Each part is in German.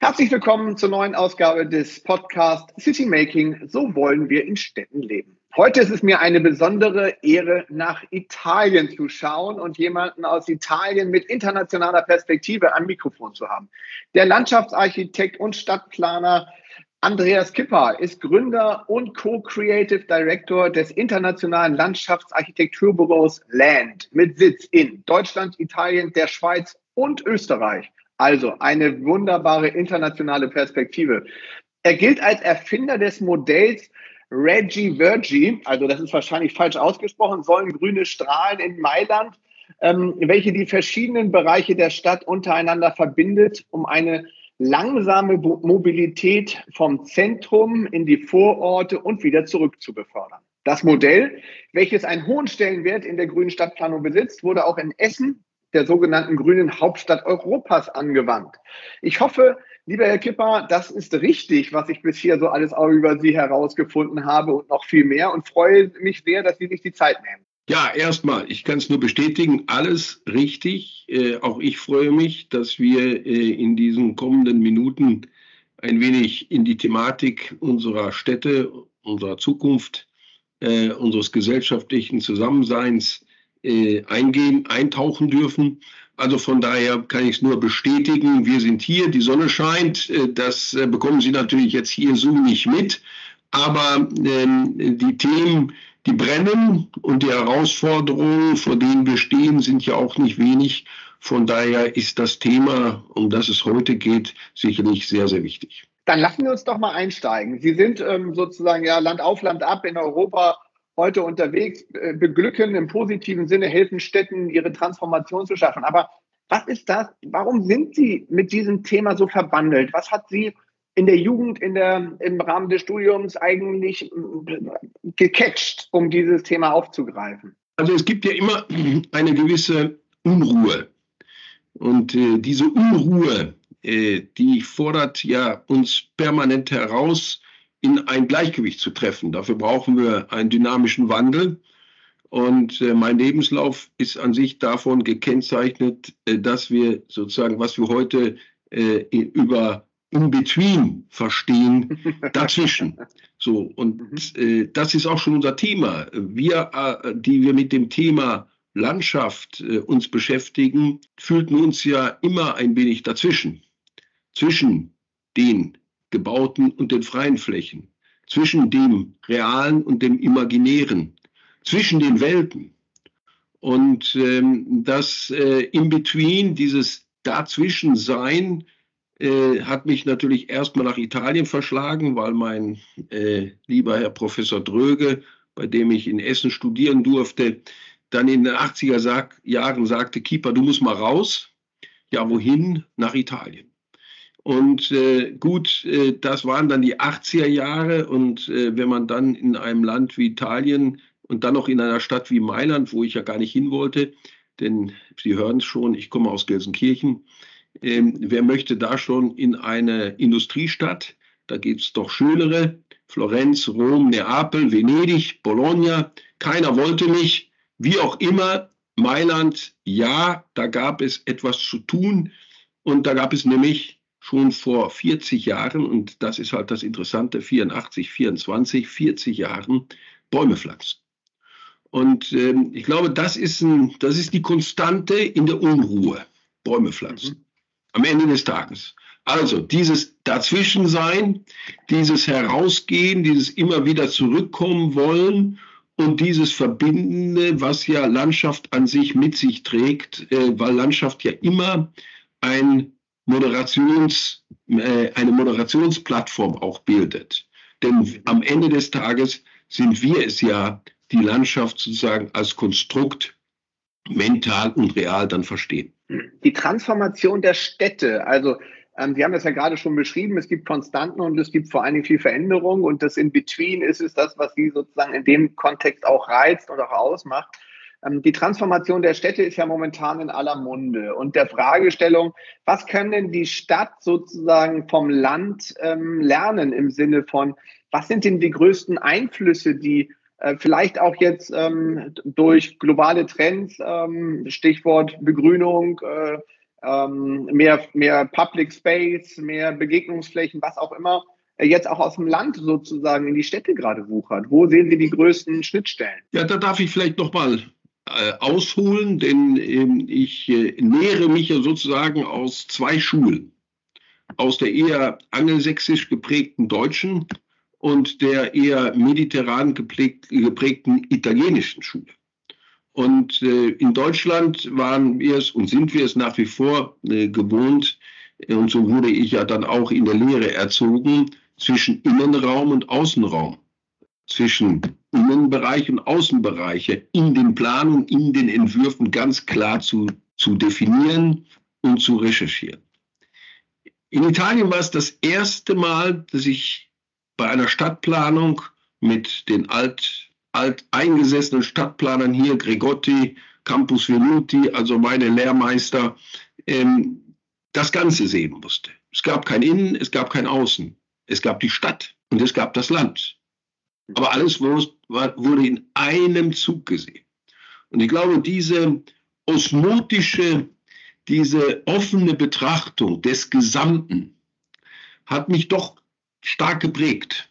Herzlich willkommen zur neuen Ausgabe des Podcasts City Making. So wollen wir in Städten leben. Heute ist es mir eine besondere Ehre, nach Italien zu schauen und jemanden aus Italien mit internationaler Perspektive am Mikrofon zu haben. Der Landschaftsarchitekt und Stadtplaner Andreas Kipper ist Gründer und Co-Creative Director des internationalen Landschaftsarchitekturbüros Land mit Sitz in Deutschland, Italien, der Schweiz und Österreich. Also eine wunderbare internationale Perspektive. Er gilt als Erfinder des Modells Reggie Vergi, also das ist wahrscheinlich falsch ausgesprochen, sollen grüne Strahlen in Mailand, ähm, welche die verschiedenen Bereiche der Stadt untereinander verbindet, um eine langsame Mobilität vom Zentrum in die Vororte und wieder zurück zu befördern. Das Modell, welches einen hohen Stellenwert in der grünen Stadtplanung besitzt, wurde auch in Essen der sogenannten grünen Hauptstadt Europas angewandt. Ich hoffe, lieber Herr Kipper, das ist richtig, was ich bisher so alles auch über Sie herausgefunden habe und noch viel mehr und freue mich sehr, dass Sie sich die Zeit nehmen. Ja, erstmal, ich kann es nur bestätigen, alles richtig. Äh, auch ich freue mich, dass wir äh, in diesen kommenden Minuten ein wenig in die Thematik unserer Städte, unserer Zukunft, äh, unseres gesellschaftlichen Zusammenseins äh, eingehen, eintauchen dürfen. Also von daher kann ich es nur bestätigen, wir sind hier, die Sonne scheint, äh, das äh, bekommen Sie natürlich jetzt hier so nicht mit, aber ähm, die Themen, die brennen und die Herausforderungen, vor denen wir stehen, sind ja auch nicht wenig. Von daher ist das Thema, um das es heute geht, sicherlich sehr, sehr wichtig. Dann lassen wir uns doch mal einsteigen. Sie sind ähm, sozusagen ja Land auf, Land ab in Europa heute unterwegs, äh, beglücken im positiven Sinne, helfen Städten, ihre Transformation zu schaffen. Aber was ist das? Warum sind Sie mit diesem Thema so verbandelt? Was hat Sie in der Jugend, in der, im Rahmen des Studiums eigentlich äh, gecatcht, um dieses Thema aufzugreifen? Also es gibt ja immer eine gewisse Unruhe. Und äh, diese Unruhe, äh, die fordert ja uns permanent heraus, in ein Gleichgewicht zu treffen. Dafür brauchen wir einen dynamischen Wandel. Und äh, mein Lebenslauf ist an sich davon gekennzeichnet, äh, dass wir sozusagen, was wir heute äh, über in between verstehen, dazwischen. So, und mhm. das ist auch schon unser Thema. Wir, die wir mit dem Thema Landschaft uns beschäftigen, fühlten uns ja immer ein wenig dazwischen. Zwischen den gebauten und den freien Flächen, zwischen dem Realen und dem Imaginären, zwischen den Welten. Und ähm, das äh, In-Between, dieses Dazwischensein, äh, hat mich natürlich erstmal nach Italien verschlagen, weil mein äh, lieber Herr Professor Dröge, bei dem ich in Essen studieren durfte, dann in den 80er Jahren sagte, Keeper, du musst mal raus. Ja, wohin? Nach Italien. Und äh, gut, äh, das waren dann die 80er Jahre. Und äh, wenn man dann in einem Land wie Italien und dann noch in einer Stadt wie Mailand, wo ich ja gar nicht hin wollte, denn Sie hören es schon, ich komme aus Gelsenkirchen, ähm, wer möchte da schon in eine Industriestadt? Da gibt es doch schönere. Florenz, Rom, Neapel, Venedig, Bologna. Keiner wollte mich. Wie auch immer, Mailand, ja, da gab es etwas zu tun. Und da gab es nämlich schon vor 40 Jahren, und das ist halt das Interessante, 84, 24, 40 Jahren Bäume pflanzen. Und ähm, ich glaube, das ist, ein, das ist die Konstante in der Unruhe. Bäume pflanzen. Mhm. Am Ende des Tages. Also dieses Dazwischensein, dieses Herausgehen, dieses immer wieder zurückkommen wollen und dieses Verbindende, was ja Landschaft an sich mit sich trägt, äh, weil Landschaft ja immer ein Moderations, äh, eine Moderationsplattform auch bildet. Denn am Ende des Tages sind wir es ja, die Landschaft sozusagen als Konstrukt mental und real dann verstehen. Die Transformation der Städte, also Ähm, Sie haben das ja gerade schon beschrieben. Es gibt Konstanten und es gibt vor allen Dingen viel Veränderung. Und das In-Between ist es das, was Sie sozusagen in dem Kontext auch reizt und auch ausmacht. Ähm, die Transformation der Städte ist ja momentan in aller Munde. Und der Fragestellung, was können denn die Stadt sozusagen vom Land ähm, lernen im Sinne von, was sind denn die größten Einflüsse, die äh, vielleicht auch jetzt ähm, durch globale Trends, Stichwort Begrünung, äh, mehr, mehr Public Space, mehr Begegnungsflächen, was auch immer, äh, jetzt auch aus dem Land sozusagen in die Städte gerade wuchert. Wo sehen Sie die größten Schnittstellen? Ja, da darf ich vielleicht nochmal äh, ausholen, denn ähm, ich äh, nähere mich ja sozusagen aus zwei Schulen. Aus der eher angelsächsisch geprägten deutschen und der eher mediterran geprägt, geprägten italienischen Schule. Und äh, in Deutschland waren wir es und sind wir es nach wie vor äh, gewohnt, äh, und so wurde ich ja dann auch in der Lehre erzogen, zwischen Innenraum und Außenraum, zwischen Innenbereich und Außenbereiche in den Planungen, in den Entwürfen ganz klar zu, zu definieren und zu recherchieren. In Italien war es das erste Mal, dass ich bei einer Stadtplanung mit den alt, alteingesessenen Stadtplanern hier, Gregotti, Campus Venuti, also meine Lehrmeister, ähm, das Ganze sehen musste. Es gab kein Innen, es gab kein Außen. Es gab die Stadt und es gab das Land. Aber alles wurde in einem Zug gesehen. Und ich glaube, diese osmotische, diese offene Betrachtung des Gesamten hat mich doch stark geprägt,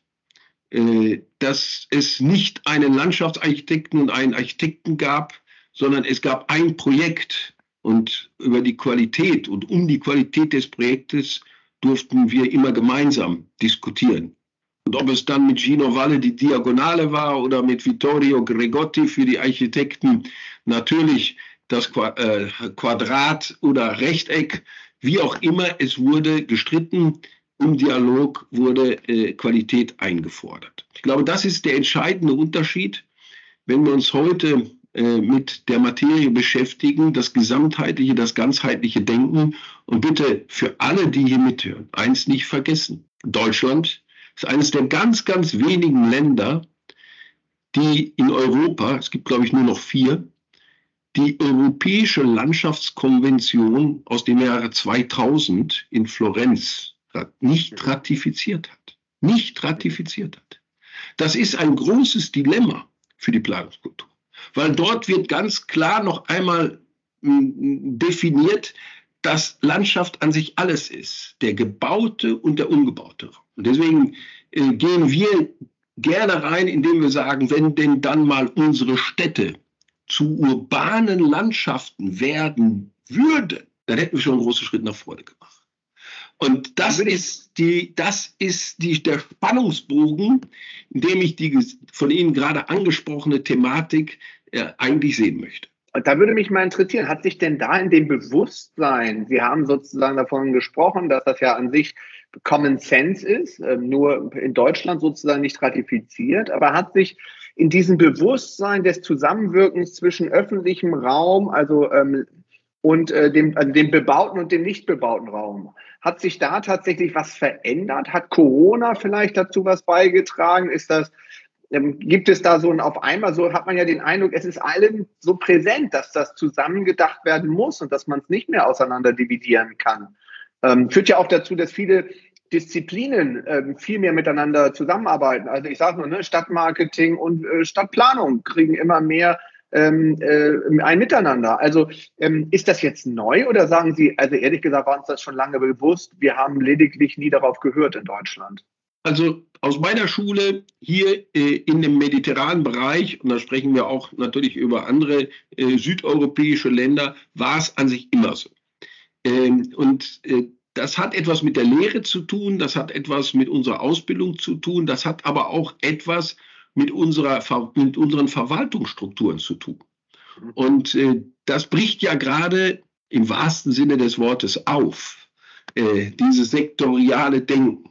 äh, dass es nicht einen Landschaftsarchitekten und einen Architekten gab, sondern es gab ein Projekt und über die Qualität und um die Qualität des Projektes durften wir immer gemeinsam diskutieren. Und ob es dann mit Gino Valle die Diagonale war oder mit Vittorio Gregotti für die Architekten, natürlich das äh, Quadrat oder Rechteck, wie auch immer, es wurde gestritten, im Dialog wurde äh, Qualität eingefordert. Ich glaube, das ist der entscheidende Unterschied, wenn wir uns heute äh, mit der Materie beschäftigen, das gesamtheitliche, das ganzheitliche Denken. Und bitte für alle, die hier mithören, eins nicht vergessen. Deutschland ist eines der ganz, ganz wenigen Länder, die in Europa, es gibt glaube ich nur noch vier, die Europäische Landschaftskonvention aus dem Jahre 2000 in Florenz nicht ratifiziert hat. Nicht ratifiziert hat. Das ist ein großes Dilemma für die Planungskultur, weil dort wird ganz klar noch einmal hm, definiert, dass Landschaft an sich alles ist, der gebaute und der ungebaute Raum. Und deswegen äh, gehen wir gerne rein, indem wir sagen, wenn denn dann mal unsere Städte zu urbanen Landschaften werden würden, dann hätten wir schon einen großen Schritt nach vorne gemacht. Und das ist die, das ist die, der Spannungsbogen, in dem ich die von Ihnen gerade angesprochene Thematik äh, eigentlich sehen möchte. Da würde mich mal interessieren, hat sich denn da in dem Bewusstsein, Sie haben sozusagen davon gesprochen, dass das ja an sich Common Sense ist, äh, nur in Deutschland sozusagen nicht ratifiziert, aber hat sich in diesem Bewusstsein des Zusammenwirkens zwischen öffentlichem Raum, also ähm, und äh, dem, also dem bebauten und dem nicht bebauten Raum. Hat sich da tatsächlich was verändert? Hat Corona vielleicht dazu was beigetragen? Ist das, ähm, gibt es da so ein auf einmal, so hat man ja den Eindruck, es ist allen so präsent, dass das zusammengedacht werden muss und dass man es nicht mehr auseinander dividieren kann. Ähm, führt ja auch dazu, dass viele Disziplinen äh, viel mehr miteinander zusammenarbeiten. Also ich sage nur, ne, Stadtmarketing und äh, Stadtplanung kriegen immer mehr ähm, äh, ein Miteinander. Also ähm, ist das jetzt neu oder sagen Sie, also ehrlich gesagt war uns das schon lange bewusst, wir haben lediglich nie darauf gehört in Deutschland? Also aus meiner Schule hier äh, in dem mediterranen Bereich, und da sprechen wir auch natürlich über andere äh, südeuropäische Länder, war es an sich immer so. Ähm, und äh, das hat etwas mit der Lehre zu tun, das hat etwas mit unserer Ausbildung zu tun, das hat aber auch etwas mit, unserer, mit unseren Verwaltungsstrukturen zu tun. Und äh, das bricht ja gerade im wahrsten Sinne des Wortes auf, äh, dieses sektoriale Denken.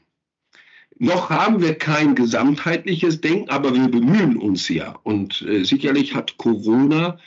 Noch haben wir kein gesamtheitliches Denken, aber wir bemühen uns ja. Und äh, sicherlich hat Corona,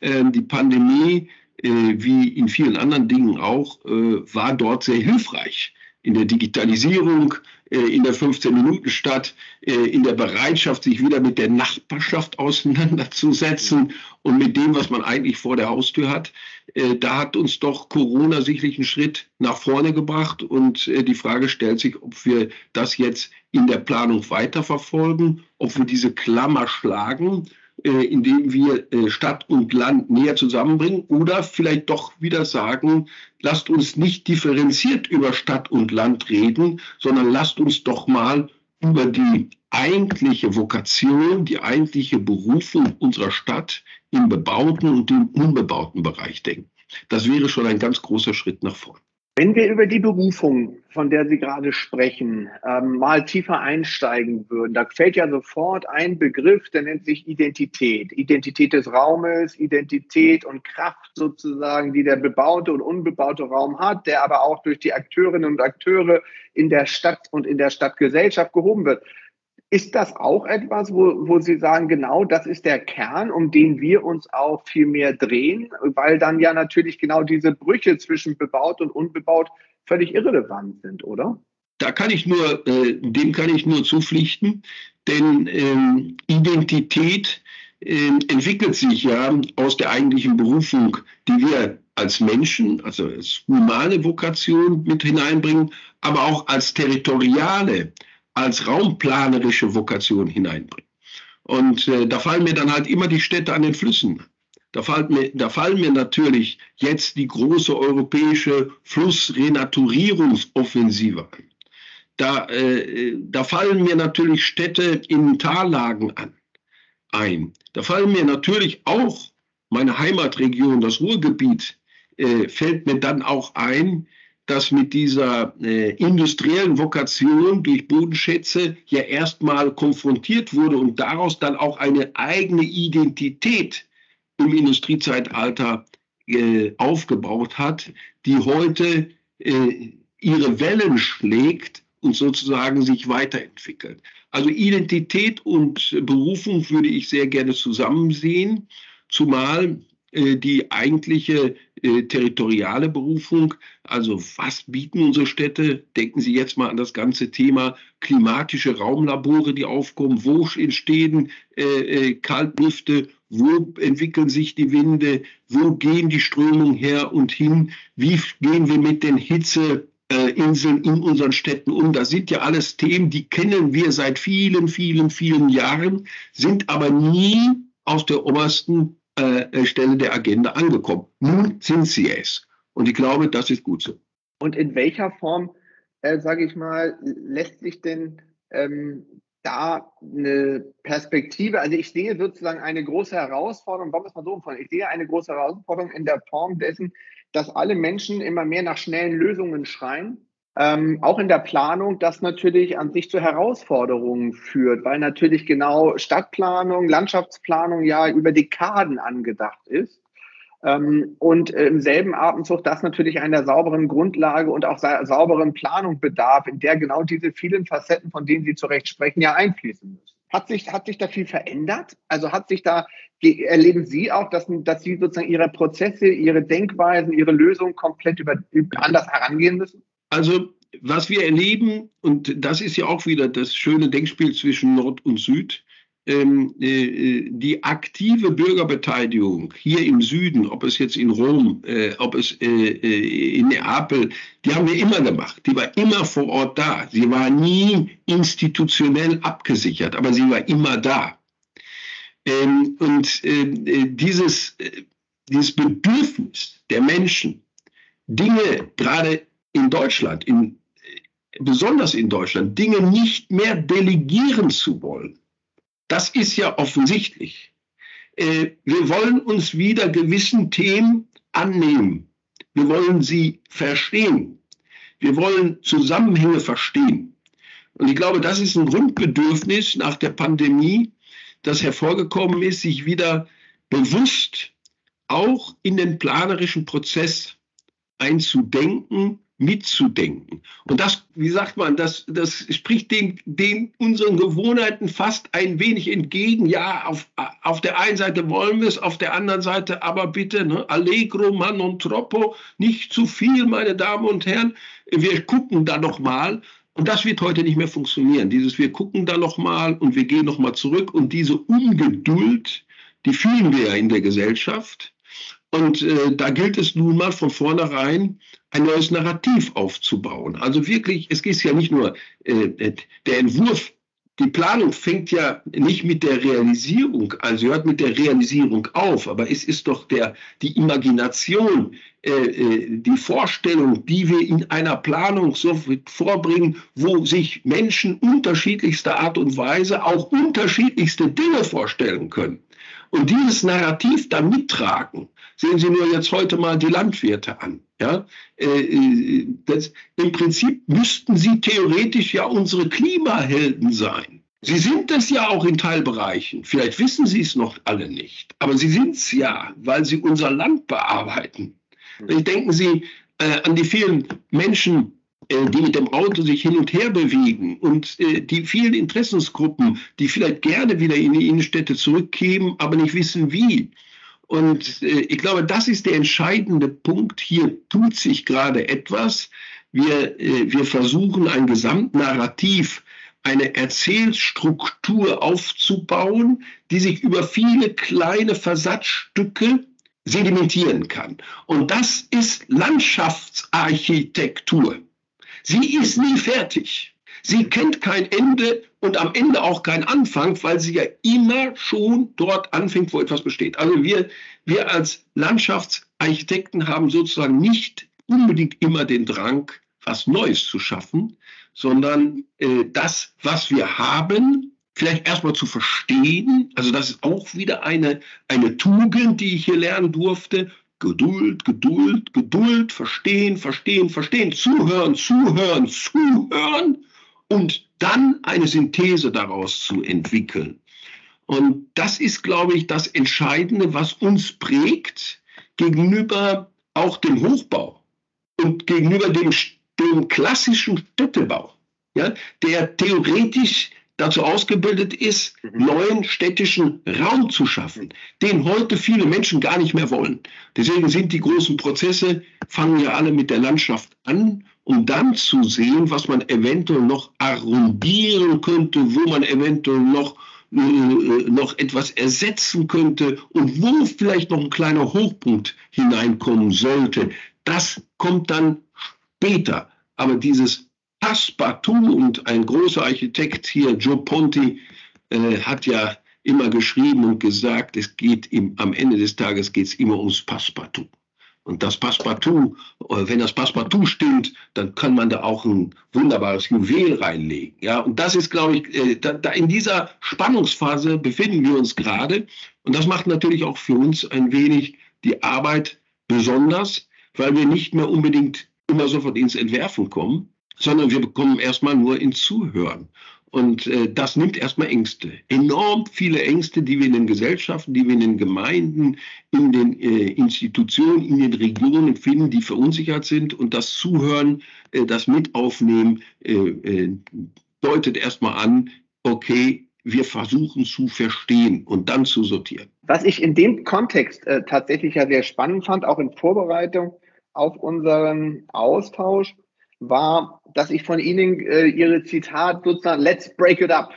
äh, die Pandemie, äh, wie in vielen anderen Dingen auch, äh, war dort sehr hilfreich, in der Digitalisierung, äh, in der 15-Minuten-Stadt, äh, in der Bereitschaft, sich wieder mit der Nachbarschaft auseinanderzusetzen und mit dem, was man eigentlich vor der Haustür hat. Äh, da hat uns doch Corona sicherlich einen Schritt nach vorne gebracht und die Frage stellt sich, ob wir das jetzt in der Planung weiterverfolgen, ob wir diese Klammer schlagen indem wir äh, Stadt und Land näher zusammenbringen oder vielleicht doch wieder sagen, lasst uns nicht differenziert über Stadt und Land reden, sondern lasst uns doch mal über die eigentliche Vokation, die eigentliche Berufung unserer Stadt im bebauten und im unbebauten Bereich denken. Das wäre schon ein ganz großer Schritt nach vorn. Wenn wir über die Berufung, von der Sie gerade sprechen, ähm, mal tiefer einsteigen würden, da fällt ja sofort ein Begriff, der nennt sich Identität. Identität des Raumes, Identität und Kraft sozusagen, die der bebaute und unbebaute Raum hat, der aber auch durch die Akteurinnen und Akteure in der Stadt und in der Stadtgesellschaft gehoben wird. Ist das auch etwas, wo, wo Sie sagen, genau das ist der Kern, um den wir uns auch viel mehr drehen, weil dann ja natürlich genau diese Brüche zwischen bebaut und unbebaut völlig irrelevant sind, oder? Da kann ich nur, äh, dem kann ich nur zupflichten, denn ähm, Identität äh, entwickelt sich ja aus der eigentlichen Berufung, die wir als Menschen, also als humane Vokation mit hineinbringen, aber auch als territoriale als raumplanerische Vokation hineinbringen. Und äh, da fallen mir dann halt immer die Städte an den Flüssen. Da, fällt mir, da fallen mir natürlich jetzt die große europäische Flussrenaturierungsoffensive an. Da, äh, da fallen mir natürlich Städte in Tallagen an, ein. Da fallen mir natürlich auch meine Heimatregion, das Ruhrgebiet, äh, fällt mir dann auch ein, das mit dieser äh, industriellen Vokation durch Bodenschätze ja erstmal konfrontiert wurde und daraus dann auch eine eigene Identität im Industriezeitalter äh, aufgebaut hat, die heute äh, ihre Wellen schlägt und sozusagen sich weiterentwickelt. Also Identität und Berufung würde ich sehr gerne zusammen sehen, zumal äh, die eigentliche äh, territoriale Berufung. Also was bieten unsere Städte? Denken Sie jetzt mal an das ganze Thema klimatische Raumlabore, die aufkommen. Wo entstehen äh, äh, Kaltlüfte? Wo entwickeln sich die Winde? Wo gehen die Strömungen her und hin? Wie gehen wir mit den Hitzeinseln in unseren Städten um? Das sind ja alles Themen, die kennen wir seit vielen, vielen, vielen Jahren, sind aber nie aus der obersten äh, Stelle der Agenda angekommen. Nun sind sie es. Und ich glaube, das ist gut so. Und in welcher Form, äh, sage ich mal, lässt sich denn ähm, da eine Perspektive, also ich sehe sozusagen eine große Herausforderung, warum ist man so umfallen? Ich sehe eine große Herausforderung in der Form dessen, dass alle Menschen immer mehr nach schnellen Lösungen schreien ähm, auch in der Planung, das natürlich an sich zu Herausforderungen führt, weil natürlich genau Stadtplanung, Landschaftsplanung ja über Dekaden angedacht ist. Ähm, und im selben Atemzug das natürlich einer sauberen Grundlage und auch sa sauberen Planung bedarf, in der genau diese vielen Facetten, von denen Sie zu Recht sprechen, ja einfließen müssen. Hat sich, hat sich da viel verändert? Also hat sich da, erleben Sie auch, dass, dass Sie sozusagen Ihre Prozesse, Ihre Denkweisen, Ihre Lösungen komplett über, anders herangehen müssen? Also was wir erleben, und das ist ja auch wieder das schöne Denkspiel zwischen Nord und Süd, ähm, äh, die aktive Bürgerbeteiligung hier im Süden, ob es jetzt in Rom, äh, ob es äh, äh, in Neapel, die haben wir immer gemacht. Die war immer vor Ort da. Sie war nie institutionell abgesichert, aber sie war immer da. Ähm, und äh, dieses, äh, dieses Bedürfnis der Menschen, Dinge gerade in Deutschland, in, besonders in Deutschland, Dinge nicht mehr delegieren zu wollen. Das ist ja offensichtlich. Äh, wir wollen uns wieder gewissen Themen annehmen. Wir wollen sie verstehen. Wir wollen Zusammenhänge verstehen. Und ich glaube, das ist ein Grundbedürfnis nach der Pandemie, das hervorgekommen ist, sich wieder bewusst auch in den planerischen Prozess einzudenken mitzudenken. Und das, wie sagt man, das, das spricht den, den unseren Gewohnheiten fast ein wenig entgegen. Ja, auf, auf der einen Seite wollen wir es, auf der anderen Seite aber bitte, ne, allegro man non troppo, nicht zu viel, meine Damen und Herren. Wir gucken da noch mal. Und das wird heute nicht mehr funktionieren. Dieses, wir gucken da noch mal und wir gehen noch mal zurück. Und diese Ungeduld, die fühlen wir ja in der Gesellschaft. Und äh, da gilt es nun mal von vornherein, ein neues Narrativ aufzubauen. Also wirklich, es geht ja nicht nur, äh, der Entwurf, die Planung fängt ja nicht mit der Realisierung, also hört mit der Realisierung auf, aber es ist doch der, die Imagination, äh, äh die Vorstellung, die wir in einer Planung so vorbringen, wo sich Menschen unterschiedlichster Art und Weise auch unterschiedlichste Dinge vorstellen können. Und dieses Narrativ da mittragen, sehen Sie nur jetzt heute mal die Landwirte an. Ja, äh, äh, das, Im Prinzip müssten sie theoretisch ja unsere Klimahelden sein. Sie sind es ja auch in Teilbereichen. Vielleicht wissen Sie es noch alle nicht, aber Sie sind es ja, weil Sie unser Land bearbeiten. Ich denken Sie äh, an die vielen Menschen, die mit dem Auto sich hin und her bewegen und äh, die vielen Interessensgruppen, die vielleicht gerne wieder in die Innenstädte zurückkämen, aber nicht wissen wie. Und äh, ich glaube, das ist der entscheidende Punkt. Hier tut sich gerade etwas. Wir, wir versuchen ein Gesamtnarrativ, eine Erzählstruktur aufzubauen, die sich über viele kleine Versatzstücke sedimentieren kann. Und das ist Landschaftsarchitektur. Sie ist nie fertig. Sie kennt kein Ende und am Ende auch kein Anfang, weil sie ja immer schon dort anfängt, wo etwas besteht. Also wir, wir als Landschaftsarchitekten haben sozusagen nicht unbedingt immer den Drang, was Neues zu schaffen, sondern äh, das, was wir haben, vielleicht erstmal zu verstehen. Also das ist auch wieder eine, eine Tugend, die ich hier lernen durfte. Geduld, Geduld, Geduld, verstehen, verstehen, verstehen, zuhören, zuhören, zuhören und dann eine Synthese daraus zu entwickeln. Und das ist, glaube ich, das Entscheidende, was uns prägt gegenüber auch dem Hochbau und gegenüber dem, dem klassischen Städtebau, ja, der theoretisch dazu ausgebildet ist, mhm. neuen städtischen Raum zu schaffen, den heute viele Menschen gar nicht mehr wollen. Deswegen sind die großen Prozesse, fangen ja alle mit der Landschaft an, um dann zu sehen, was man eventuell noch arrondieren könnte, wo man eventuell noch äh, noch etwas ersetzen könnte und wo vielleicht noch ein kleiner Hochpunkt hineinkommen sollte. Das kommt dann später. Aber dieses Passepartout und ein großer Architekt hier, Joe Ponti, äh, hat ja immer geschrieben und gesagt, es geht im, am Ende des Tages geht es immer ums Passepartout. Und das Passepartout, äh, wenn das Passepartout stimmt, dann kann man da auch ein wunderbares Juwel reinlegen. Ja, und das ist, glaube ich, äh, da, da in dieser Spannungsphase befinden wir uns gerade. Und das macht natürlich auch für uns ein wenig die Arbeit besonders, weil wir nicht mehr unbedingt immer sofort ins Entwerfen kommen, sondern wir bekommen erstmal nur ins Zuhören. Und äh, das nimmt erstmal Ängste. Enorm viele Ängste, die wir in den Gesellschaften, die wir in den Gemeinden, in den äh, Institutionen, in den Regionen finden, die verunsichert sind. Und das Zuhören, äh, das Mitaufnehmen äh, äh, deutet erstmal an, okay, wir versuchen zu verstehen und dann zu sortieren. Was ich in dem Kontext äh, tatsächlich ja sehr spannend fand, auch in Vorbereitung auf unseren Austausch, war, dass ich von Ihnen äh, Ihre Zitat sozusagen, let's break it up.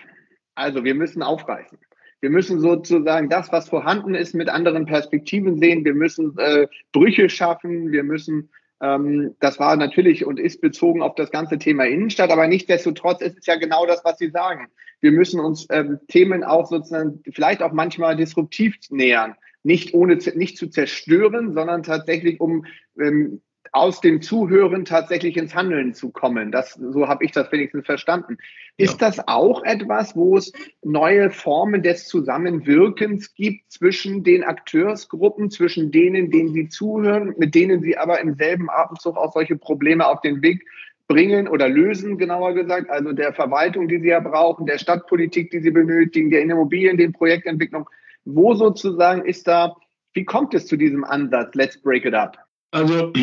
Also wir müssen aufreißen. Wir müssen sozusagen das, was vorhanden ist, mit anderen Perspektiven sehen. Wir müssen äh, Brüche schaffen. Wir müssen, ähm, das war natürlich und ist bezogen auf das ganze Thema Innenstadt, aber nichtsdestotrotz ist es ja genau das, was Sie sagen. Wir müssen uns ähm, Themen auch sozusagen vielleicht auch manchmal disruptiv nähern. Nicht ohne, nicht zu zerstören, sondern tatsächlich um ähm, aus dem Zuhören tatsächlich ins Handeln zu kommen. Das, so habe ich das wenigstens verstanden. Ist ja. das auch etwas, wo es neue Formen des Zusammenwirkens gibt zwischen den Akteursgruppen, zwischen denen, denen Sie zuhören, mit denen Sie aber im selben Atemzug auch solche Probleme auf den Weg bringen oder lösen, genauer gesagt, also der Verwaltung, die Sie ja brauchen, der Stadtpolitik, die Sie benötigen, der Immobilien, den Projektentwicklung. Wo sozusagen ist da, wie kommt es zu diesem Ansatz, let's break it up? Also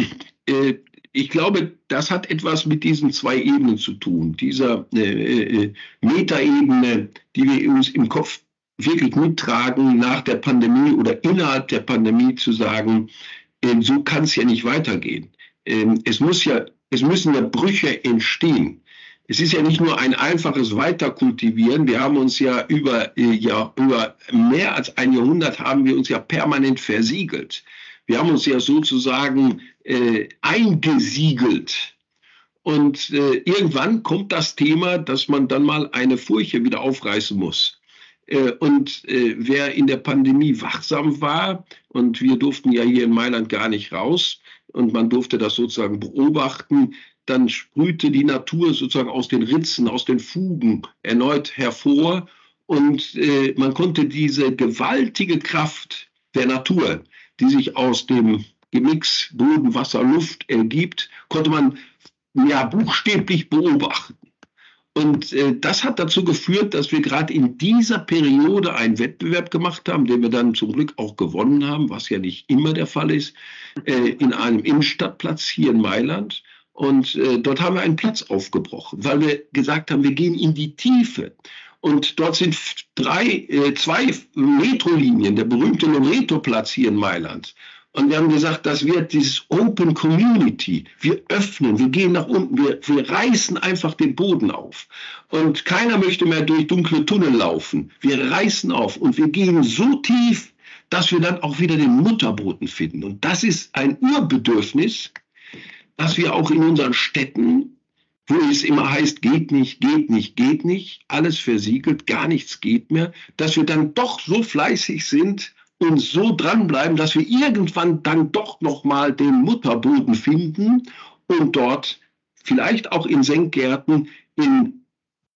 äh, ich glaube, das hat etwas mit diesen zwei Ebenen zu tun. Dieser äh, äh, Metaebene, die wir uns im Kopf wirklich mittragen, nach der Pandemie oder innerhalb der Pandemie zu sagen, äh, so kann es ja nicht weitergehen. Ähm, es, muss ja, es müssen ja Brüche entstehen. Es ist ja nicht nur ein einfaches Weiterkultivieren. Wir haben uns ja über, äh, ja über mehr als ein Jahrhundert haben wir uns ja permanent versiegelt. Wir haben uns ja sozusagen äh, eingesiegelt. Und äh, irgendwann kommt das Thema, dass man dann mal eine Furche wieder aufreißen muss. Äh, und äh, wer in der Pandemie wachsam war, und wir durften ja hier in Mailand gar nicht raus, und man durfte das sozusagen beobachten, dann sprühte die Natur sozusagen aus den Ritzen, aus den Fugen erneut hervor. Und äh, man konnte diese gewaltige Kraft der Natur, die sich aus dem Gemix Boden, Wasser, Luft ergibt, konnte man ja buchstäblich beobachten. Und äh, das hat dazu geführt, dass wir gerade in dieser Periode einen Wettbewerb gemacht haben, den wir dann zum Glück auch gewonnen haben, was ja nicht immer der Fall ist, äh, in einem Innenstadtplatz hier in Mailand. Und äh, dort haben wir einen Platz aufgebrochen, weil wir gesagt haben, wir gehen in die Tiefe. Und dort sind drei, äh, zwei Metrolinien, der berühmte Loreto-Platz hier in Mailand. Und wir haben gesagt, das wird dieses Open Community. Wir öffnen, wir gehen nach unten, wir, wir reißen einfach den Boden auf. Und keiner möchte mehr durch dunkle Tunnel laufen. Wir reißen auf und wir gehen so tief, dass wir dann auch wieder den Mutterboden finden. Und das ist ein Urbedürfnis, dass wir auch in unseren Städten, wo es immer heißt, geht nicht, geht nicht, geht nicht, alles versiegelt, gar nichts geht mehr, dass wir dann doch so fleißig sind und so dranbleiben, dass wir irgendwann dann doch nochmal den Mutterboden finden und dort vielleicht auch in Senkgärten in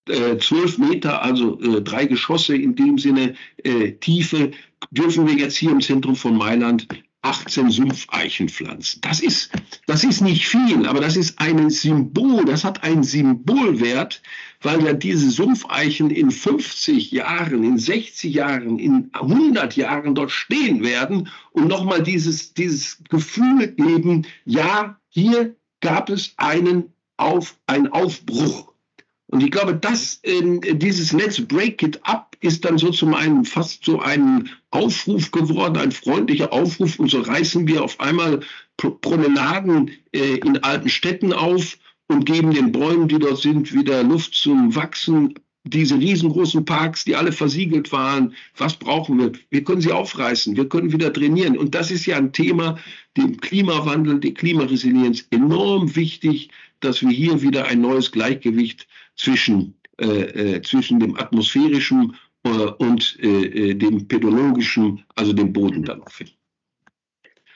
äh, zwölf äh, Meter, also äh, drei Geschosse in dem Sinne äh, Tiefe, dürfen wir jetzt hier im Zentrum von Mailand 18 Sumpfeichenpflanzen. Das ist, das ist nicht viel, aber das ist ein Symbol, das hat einen Symbolwert, weil ja diese Sumpfeichen in 50 Jahren, in 60 Jahren, in 100 Jahren dort stehen werden und nochmal dieses, dieses Gefühl geben, ja, hier gab es einen Auf, einen Aufbruch. Und ich glaube, dass äh, dieses Let's Break It Up ist dann so zum einen fast so ein Aufruf geworden, ein freundlicher Aufruf. Und so reißen wir auf einmal Promenaden äh, in alten Städten auf und geben den Bäumen, die dort sind, wieder Luft zum Wachsen. Diese riesengroßen Parks, die alle versiegelt waren, was brauchen wir? Wir können sie aufreißen, wir können wieder trainieren. Und das ist ja ein Thema, dem Klimawandel, der Klimaresilienz enorm wichtig, dass wir hier wieder ein neues Gleichgewicht zwischen, äh, äh, zwischen dem atmosphärischen und äh, äh, dem pedologischen, also dem Boden dann noch finden.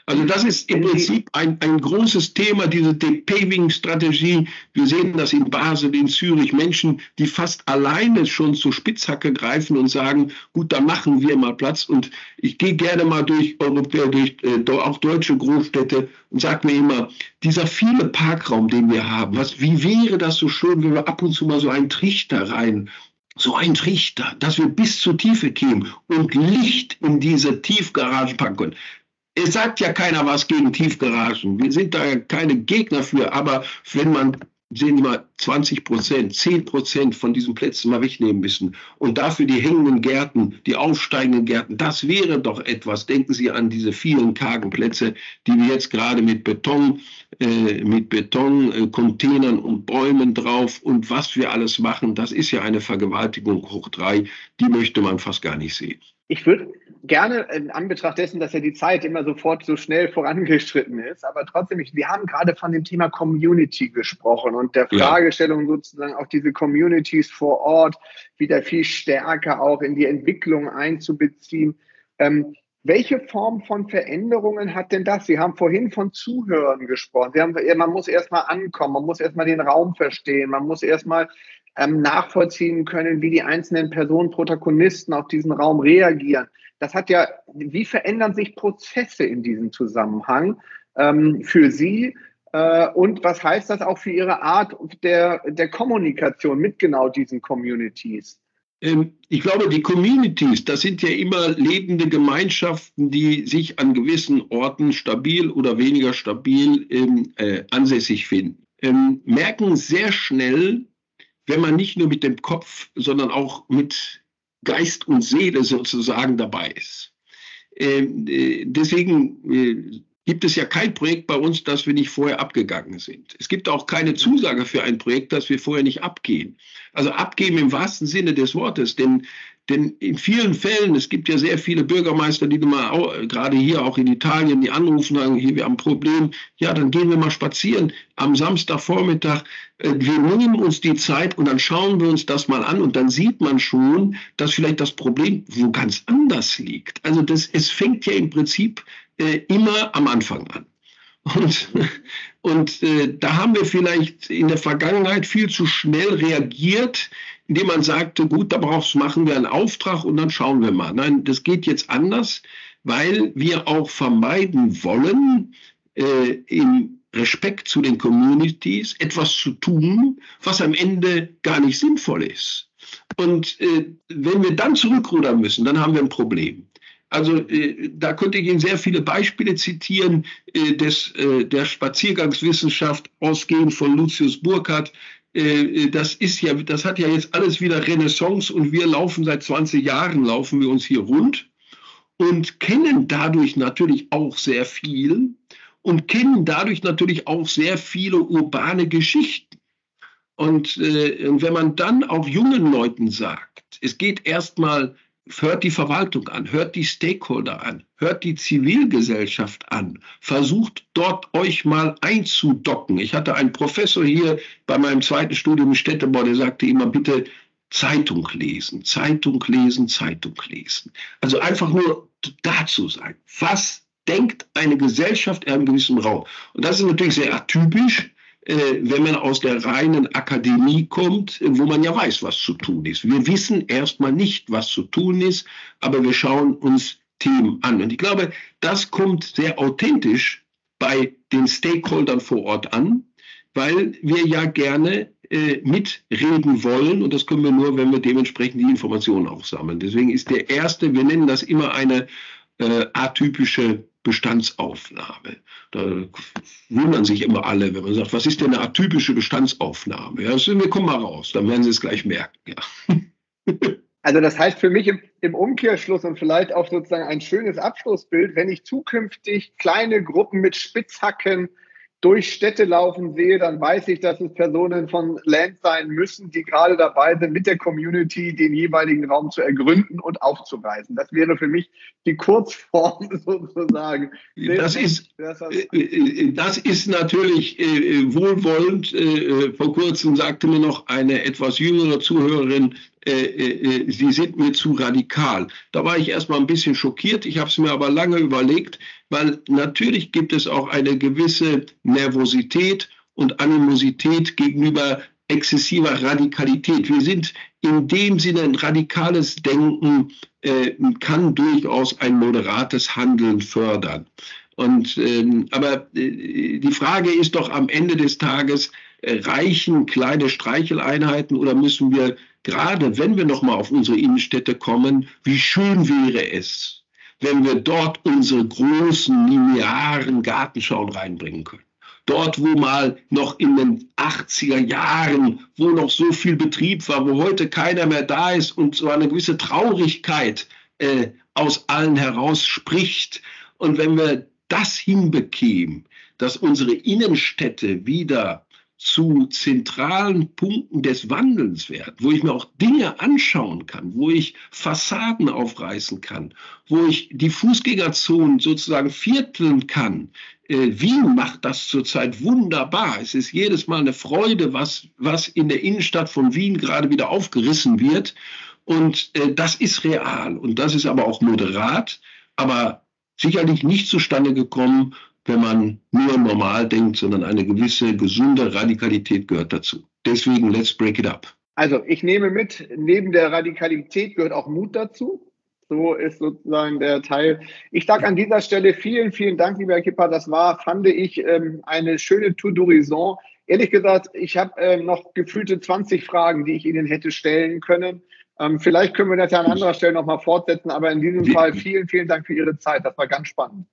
Also das ist im Prinzip ein, ein großes Thema, diese Paving-Strategie. Wir sehen das in Basel, in Zürich, Menschen, die fast alleine schon zur Spitzhacke greifen und sagen, gut, da machen wir mal Platz. Und ich gehe gerne mal durch Europäer, durch äh, auch deutsche Großstädte und sage mir immer, dieser viele Parkraum, den wir haben, was, wie wäre das so schön, wenn wir ab und zu mal so einen Trichter rein so ein Trichter, dass wir bis zur Tiefe kämen und Licht in diese Tiefgaragen packen können es sagt ja keiner was gegen Tiefgaragen. Wir sind da keine Gegner für, aber wenn man sehen Sie mal, 20 Prozent, 10 Prozent von diesen Plätzen mal wegnehmen müssen. Und dafür die hängenden Gärten, die aufsteigenden Gärten, das wäre doch etwas. Denken Sie an diese vielen kargen Plätze, die wir jetzt gerade mit Beton, äh, mit Betoncontainern äh, und Bäumen drauf und was wir alles machen. Das ist ja eine Vergewaltigung hoch drei. Die möchte man fast gar nicht sehen. Ich würde gerne in Anbetracht dessen, dass ja die Zeit immer sofort so schnell vorangeschritten ist, aber trotzdem, wir haben gerade von dem Thema Community gesprochen und der Fragestellung ja. sozusagen auch diese Communities vor Ort wieder viel stärker auch in die Entwicklung einzubeziehen. Ähm, welche Form von Veränderungen hat denn das? Sie haben vorhin von Zuhören gesprochen. Sie haben, man muss erstmal ankommen, man muss erstmal den Raum verstehen, man muss erstmal ähm, nachvollziehen können, wie die einzelnen Personen, Protagonisten auf diesen Raum reagieren. Das hat ja, wie verändern sich Prozesse in diesem Zusammenhang ähm, für Sie? Äh, und was heißt das auch für Ihre Art der, der Kommunikation mit genau diesen Communities? Ähm, ich glaube, die Communities, das sind ja immer lebende Gemeinschaften, die sich an gewissen Orten stabil oder weniger stabil ähm, äh, ansässig finden. Ähm, merken sehr schnell, wenn man nicht nur mit dem Kopf, sondern auch mit Geist und Seele sozusagen dabei ist. Ähm, äh, deswegen äh, gibt es ja kein Projekt bei uns, das wir nicht vorher abgegangen sind. Es gibt auch keine Zusage für ein Projekt, das wir vorher nicht abgehen. Also abgeben im wahrsten Sinne des Wortes, denn, denn in vielen Fällen, es gibt ja sehr viele Bürgermeister, die mal auch, gerade hier auch in Italien, die anrufen sagen, hier, wir haben ein Problem, ja, dann gehen wir mal spazieren am Samstagvormittag. Äh, wir nehmen uns die Zeit und dann schauen wir uns das mal an und dann sieht man schon, dass vielleicht das Problem wo ganz anders liegt. Also das, es fängt ja im Prinzip äh, immer am Anfang an. Und, und äh, da haben wir vielleicht in der Vergangenheit viel zu schnell reagiert, indem man sagte, gut, da brauchst, machen wir einen Auftrag und dann schauen wir mal. Nein, das geht jetzt anders, weil wir auch vermeiden wollen, äh, im Respekt zu den Communities etwas zu tun, was am Ende gar nicht sinnvoll ist. Und äh, wenn wir dann zurückrudern müssen, dann haben wir ein Problem. Also äh, da könnte ich Ihnen sehr viele Beispiele zitieren äh, des, äh, der Spaziergangswissenschaft, ausgehend von Lucius Burkhardt. Äh, äh, das ist ja, das hat ja jetzt alles wieder Renaissance und wir laufen seit 20 Jahren, laufen wir uns hier rund und kennen dadurch natürlich auch sehr viel und kennen dadurch natürlich auch sehr viele urbane Geschichten. Und, äh, wenn man dann auch jungen Leuten sagt, es geht erstmal hört die Verwaltung an, hört die Stakeholder an, hört die Zivilgesellschaft an, versucht dort euch mal einzudocken. Ich hatte einen Professor hier bei meinem zweiten Studium im Städtebau, der sagte immer, bitte Zeitung lesen, Zeitung lesen, Zeitung lesen. Also einfach nur dazu sein. Was denkt eine Gesellschaft in einem gewissen Raum? Und das ist natürlich sehr atypisch wenn man aus der reinen Akademie kommt, wo man ja weiß, was zu tun ist. Wir wissen erstmal nicht, was zu tun ist, aber wir schauen uns Themen an. Und ich glaube, das kommt sehr authentisch bei den Stakeholdern vor Ort an, weil wir ja gerne äh, mitreden wollen und das können wir nur, wenn wir dementsprechend die Informationen auch sammeln. Deswegen ist der erste, wir nennen das immer eine äh, atypische Bestandsaufnahme. Da wundern sich immer alle, wenn man sagt, was ist denn eine atypische Bestandsaufnahme? Ja, wir kommen mal raus, dann werden Sie es gleich merken. Ja. Also das heißt für mich im, im, Umkehrschluss und vielleicht auch sozusagen ein schönes Abschlussbild, wenn ich zukünftig kleine Gruppen mit Spitzhacken durch Städte laufen sehe, dann weiß ich, dass es Personen von Land sein müssen, die gerade dabei sind, mit der Community den jeweiligen Raum zu ergründen und aufzureißen. Das wäre für mich die Kurzform sozusagen. Das ist, äh, äh, das ist natürlich äh, wohlwollend. Vor kurzem sagte mir noch eine etwas jüngere Zuhörerin, Sie sind mir zu radikal. Da war ich erstmal ein bisschen schockiert. Ich habe es mir aber lange überlegt weil natürlich gibt es auch eine gewisse Nervosität und Animosität gegenüber exzessiver Radikalität. Wir sind in dem Sinne ein radikales Denken äh, kann durchaus ein moderates Handeln fördern. Und, ähm, aber äh, die Frage ist doch am Ende des Tages, äh, reichen kleine Streicheleinheiten oder müssen wir gerade, wenn wir nochmal auf unsere Innenstädte kommen, wie schön wäre es, wenn wir dort unsere großen linearen Gartenschauen reinbringen können. Dort, wo mal noch in den 80er Jahren, wo noch so viel Betrieb war, wo heute keiner mehr da ist und so eine gewisse Traurigkeit äh, aus allen heraus spricht. Und wenn wir das hinbekämen, dass unsere Innenstädte wieder zu zentralen Punkten des Wandelns werden, wo ich mir auch Dinge anschauen kann, wo ich Fassaden aufreißen kann, wo ich die Fußgängerzonen sozusagen vierteln kann. Äh, Wien macht das zurzeit wunderbar. Es ist jedes Mal eine Freude, was, was in der Innenstadt von Wien gerade wieder aufgerissen wird. Und äh, das ist real und das ist aber auch moderat, aber sicherlich nicht zustande gekommen wenn man nur normal denkt, sondern eine gewisse gesunde Radikalität gehört dazu. Deswegen, let's break it up. Also ich nehme mit, neben der Radikalität gehört auch Mut dazu. So ist sozusagen der Teil. Ich sage an dieser Stelle vielen, vielen Dank, lieber Herr Kipper. Das war, fand ich, ähm, eine schöne Tour d'horizon. Ehrlich gesagt, ich habe ähm, noch gefühlte 20 Fragen, die ich Ihnen hätte stellen können. Ähm, vielleicht können wir das ja an anderer Stelle nochmal fortsetzen, aber in diesem Fall vielen, vielen Dank für Ihre Zeit. Das war ganz spannend.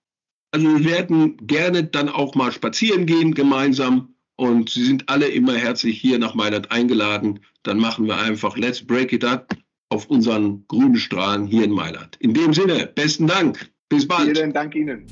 Also wir werden gerne dann auch mal spazieren gehen gemeinsam und Sie sind alle immer herzlich hier nach Mailand eingeladen. Dann machen wir einfach Let's Break It Up auf unseren grünen Strahlen hier in Mailand. In dem Sinne, besten Dank. Bis bald. Vielen Dank Ihnen.